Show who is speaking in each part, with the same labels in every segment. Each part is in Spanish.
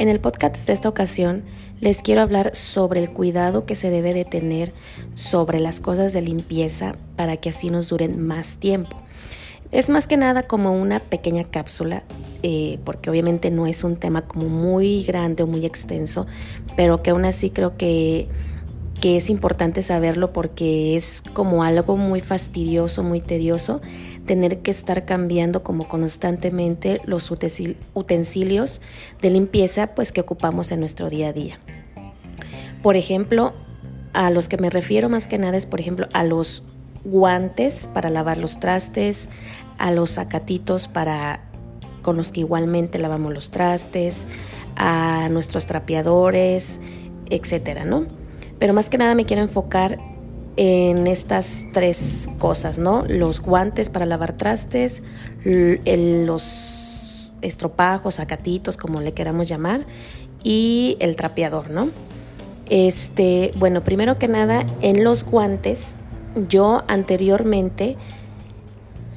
Speaker 1: En el podcast de esta ocasión les quiero hablar sobre el cuidado que se debe de tener sobre las cosas de limpieza para que así nos duren más tiempo. Es más que nada como una pequeña cápsula, eh, porque obviamente no es un tema como muy grande o muy extenso, pero que aún así creo que, que es importante saberlo porque es como algo muy fastidioso, muy tedioso, tener que estar cambiando como constantemente los utensilios de limpieza pues que ocupamos en nuestro día a día. Por ejemplo, a los que me refiero más que nada es por ejemplo a los guantes para lavar los trastes, a los sacatitos para con los que igualmente lavamos los trastes, a nuestros trapeadores, etcétera, ¿no? Pero más que nada me quiero enfocar en estas tres cosas, ¿no? Los guantes para lavar trastes, los estropajos, sacatitos, como le queramos llamar, y el trapeador, ¿no? Este, bueno, primero que nada, en los guantes yo anteriormente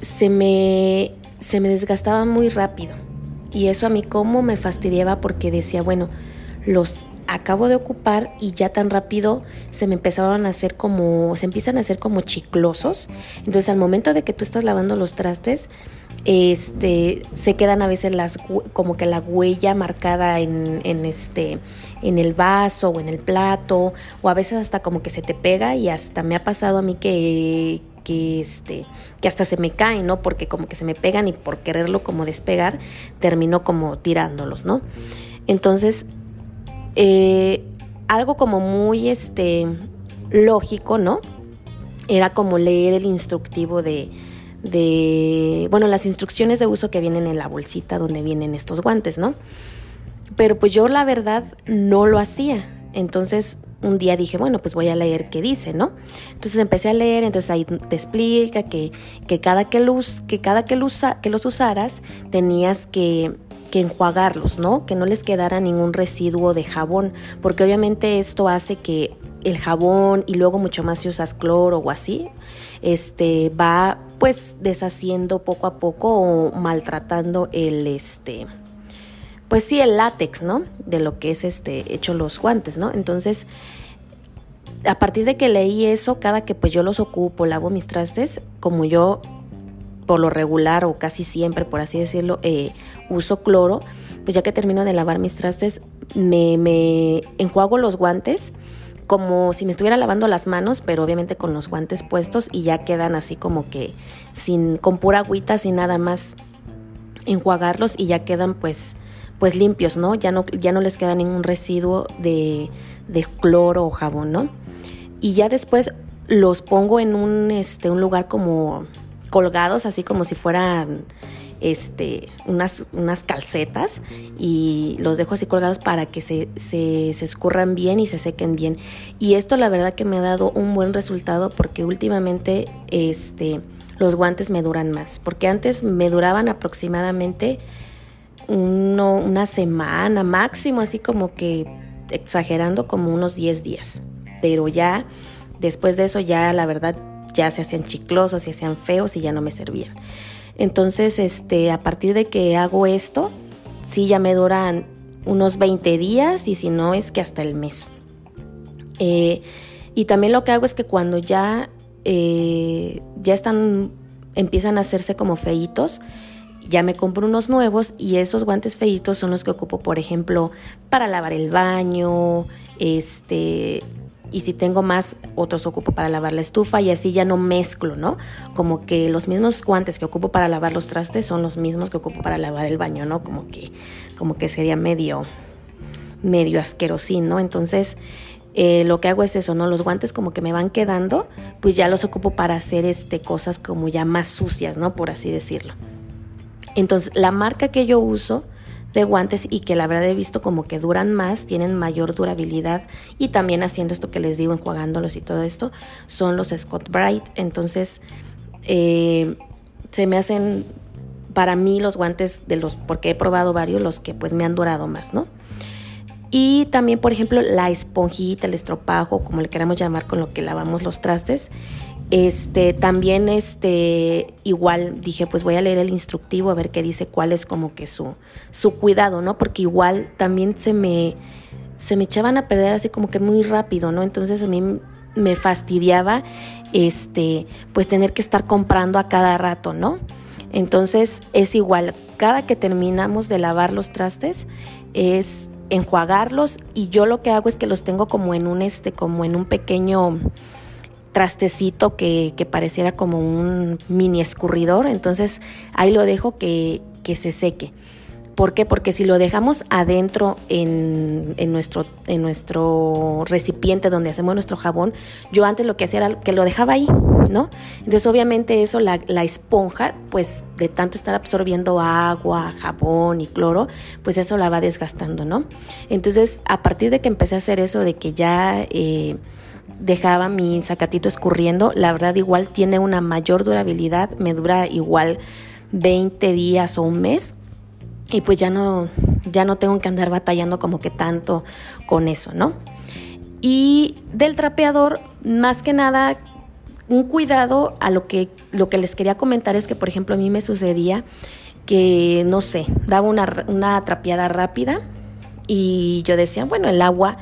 Speaker 1: se me, se me desgastaba muy rápido. Y eso a mí como me fastidiaba porque decía, bueno, los acabo de ocupar y ya tan rápido se me empezaron a hacer como, se empiezan a hacer como chiclosos. Entonces al momento de que tú estás lavando los trastes, este, se quedan a veces las, como que la huella marcada en, en, este, en el vaso o en el plato, o a veces hasta como que se te pega y hasta me ha pasado a mí que, que este que hasta se me caen, ¿no? Porque como que se me pegan y por quererlo como despegar termino como tirándolos, ¿no? Entonces eh, algo como muy este lógico, ¿no? Era como leer el instructivo de, de, bueno, las instrucciones de uso que vienen en la bolsita donde vienen estos guantes, ¿no? Pero pues yo la verdad no lo hacía. Entonces un día dije, bueno, pues voy a leer qué dice, ¿no? Entonces empecé a leer, entonces ahí te explica que, que cada que, luz, que, cada que, que los usaras tenías que, que enjuagarlos, ¿no? Que no les quedara ningún residuo de jabón, porque obviamente esto hace que el jabón y luego mucho más si usas cloro o así, este va pues deshaciendo poco a poco o maltratando el este pues sí el látex, ¿no? De lo que es este hecho los guantes, ¿no? Entonces, a partir de que leí eso, cada que pues yo los ocupo, lavo mis trastes, como yo por lo regular o casi siempre, por así decirlo, eh, uso cloro, pues ya que termino de lavar mis trastes, me, me enjuago los guantes como si me estuviera lavando las manos, pero obviamente con los guantes puestos y ya quedan así como que sin con pura agüita, sin nada más enjuagarlos y ya quedan pues pues limpios, ¿no? Ya no ya no les queda ningún residuo de, de cloro o jabón, ¿no? Y ya después los pongo en un este un lugar como colgados así como si fueran este, unas, unas calcetas y los dejo así colgados para que se, se, se, escurran bien y se sequen bien. Y esto la verdad que me ha dado un buen resultado porque últimamente este, los guantes me duran más. Porque antes me duraban aproximadamente uno, una semana máximo, así como que exagerando como unos 10 días. Pero ya después de eso ya la verdad ya se hacían chiclosos, se hacían feos y ya no me servían. Entonces, este, a partir de que hago esto, sí ya me duran unos 20 días y si no es que hasta el mes. Eh, y también lo que hago es que cuando ya, eh, ya están, empiezan a hacerse como feitos, ya me compro unos nuevos y esos guantes feitos son los que ocupo, por ejemplo, para lavar el baño, este, y si tengo más, otros ocupo para lavar la estufa y así ya no mezclo, ¿no? Como que los mismos guantes que ocupo para lavar los trastes son los mismos que ocupo para lavar el baño, ¿no? Como que, como que sería medio, medio asquerosín, ¿no? Entonces, eh, lo que hago es eso, ¿no? Los guantes como que me van quedando, pues ya los ocupo para hacer este, cosas como ya más sucias, ¿no? Por así decirlo. Entonces, la marca que yo uso de guantes y que la verdad he visto como que duran más, tienen mayor durabilidad y también haciendo esto que les digo, enjuagándolos y todo esto, son los Scott Bright. Entonces, eh, se me hacen para mí los guantes de los, porque he probado varios, los que pues me han durado más, ¿no? Y también, por ejemplo, la esponjita, el estropajo, como le queramos llamar con lo que lavamos los trastes. Este, también este, igual dije, pues voy a leer el instructivo a ver qué dice, cuál es como que su, su cuidado, ¿no? Porque igual también se me, se me echaban a perder así como que muy rápido, ¿no? Entonces a mí me fastidiaba, este, pues tener que estar comprando a cada rato, ¿no? Entonces es igual, cada que terminamos de lavar los trastes es enjuagarlos y yo lo que hago es que los tengo como en un este, como en un pequeño trastecito que, pareciera como un mini escurridor, entonces ahí lo dejo que, que se seque. ¿Por qué? Porque si lo dejamos adentro en, en, nuestro, en nuestro recipiente donde hacemos nuestro jabón, yo antes lo que hacía era que lo dejaba ahí, ¿no? Entonces obviamente eso, la, la esponja, pues de tanto estar absorbiendo agua, jabón y cloro, pues eso la va desgastando, ¿no? Entonces a partir de que empecé a hacer eso, de que ya... Eh, dejaba mi sacatito escurriendo, la verdad igual tiene una mayor durabilidad, me dura igual 20 días o un mes y pues ya no, ya no tengo que andar batallando como que tanto con eso, ¿no? Y del trapeador, más que nada, un cuidado a lo que, lo que les quería comentar es que, por ejemplo, a mí me sucedía que, no sé, daba una, una trapeada rápida y yo decía, bueno, el agua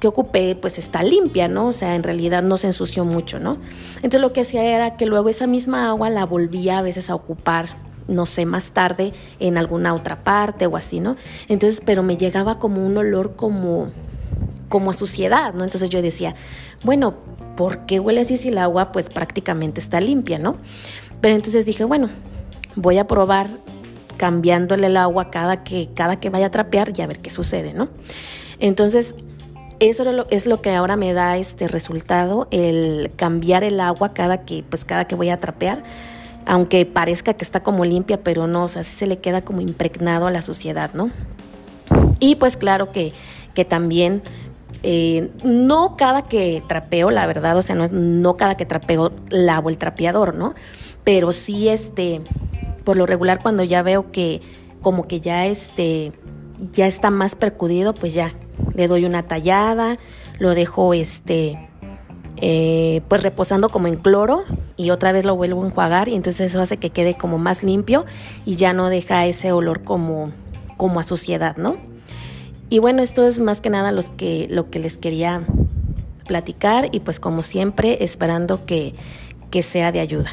Speaker 1: que ocupé pues está limpia, ¿no? O sea, en realidad no se ensució mucho, ¿no? Entonces lo que hacía era que luego esa misma agua la volvía a veces a ocupar no sé, más tarde en alguna otra parte o así, ¿no? Entonces, pero me llegaba como un olor como, como a suciedad, ¿no? Entonces yo decía, bueno, ¿por qué huele así si el agua pues prácticamente está limpia, ¿no? Pero entonces dije, bueno, voy a probar cambiándole el agua cada que, cada que vaya a trapear y a ver qué sucede, ¿no? Entonces, eso es lo que ahora me da este resultado, el cambiar el agua cada que, pues cada que voy a trapear aunque parezca que está como limpia, pero no, o sea, se le queda como impregnado a la suciedad, ¿no? Y pues claro que, que también, eh, no cada que trapeo, la verdad, o sea, no, no cada que trapeo lavo el trapeador, ¿no? Pero sí, este, por lo regular cuando ya veo que como que ya este, ya está más percudido, pues ya le doy una tallada, lo dejo este, eh, pues reposando como en cloro y otra vez lo vuelvo a enjuagar y entonces eso hace que quede como más limpio y ya no deja ese olor como, como a suciedad, ¿no? Y bueno, esto es más que nada los que, lo que les quería platicar y pues como siempre esperando que, que sea de ayuda.